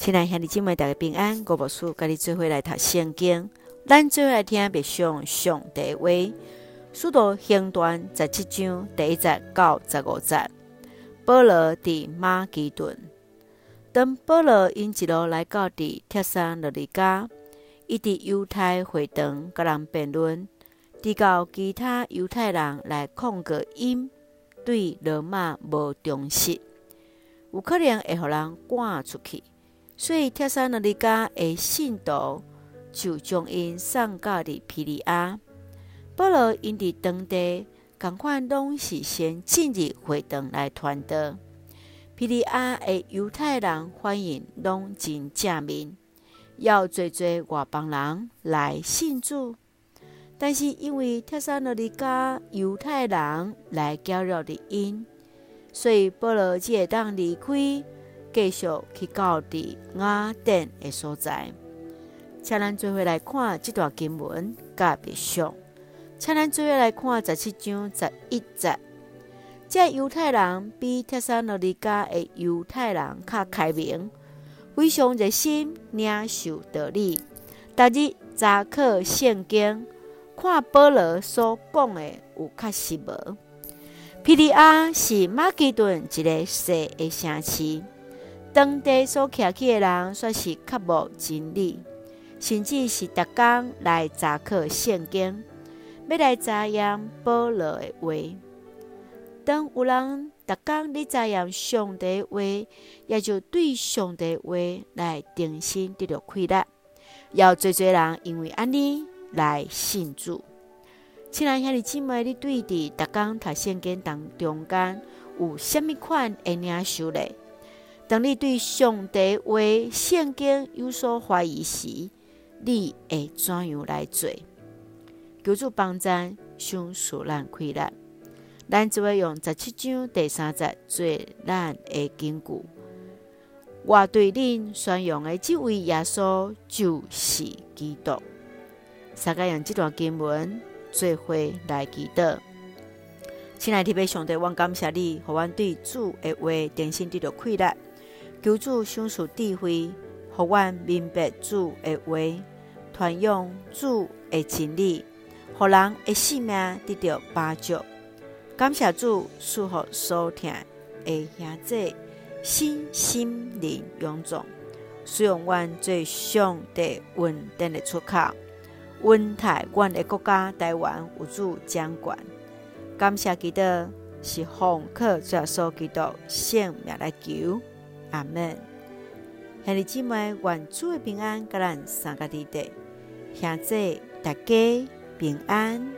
亲爱兄弟姐妹，大家平安。我无事，甲你做伙来读圣经。咱做伙来听别上上帝话。使徒行传十七章第一节到十五节。保罗伫马其顿，当保罗因一路来到伫帖撒罗尼迦，伊伫犹太会堂甲人辩论，直到其他犹太人来控告因对罗马无忠实，有可能会互人赶出去。所以，帖撒罗尼迦的信徒就将因送到的皮利亚。保罗因伫当地共款拢是先进入会堂来传道。皮利亚的犹太人欢迎拢真正面，要济济外邦人来信主。但是因为帖撒罗尼迦犹太人来搅扰的因，所以保罗只会当离开。继续去到伫雅典的所在，请咱做伙来看这段经文，甲别上。请咱做伙来看十七章十一节。这犹太人比帖撒罗尼加的犹太人较开明，非常热心领受道理。逐日查考圣经，看保罗所讲的有确实无。皮利亚是马其顿一个小的城市。当地所徛起的人，算是较无真理，甚至是逐工来查考圣经，要来查验保罗的话。当有人逐工咧查验上帝的话，也就对上帝的话来定心得到快乐。要侪侪人因为安尼来信主。亲爱兄弟姊妹，你对伫逐工读圣经当中间有甚物款的领受咧？当你对上帝话圣经有所怀疑时，你会怎样来做？求主帮助，想使咱快乐。咱就会用十七章第三节做咱的根据。我对恁宣扬的这位耶稣就是基督。大家用这段经文做伙来祈祷。亲爱的弟兄姊妹，我感谢你，互我对主的话定心得到快乐。求主赏赐智慧，互阮明白主的话，传扬主的真理，互人的性命得到帮助。感谢主赐福所听的兄弟身心灵勇壮，使用阮最上帝稳定的出口，稳台阮的国家台湾有主掌管。感谢基督是奉靠主耶稣基督圣名来求。阿门，兄弟姊妹，愿主的平安，甲咱三个弟弟，兄弟大家平安。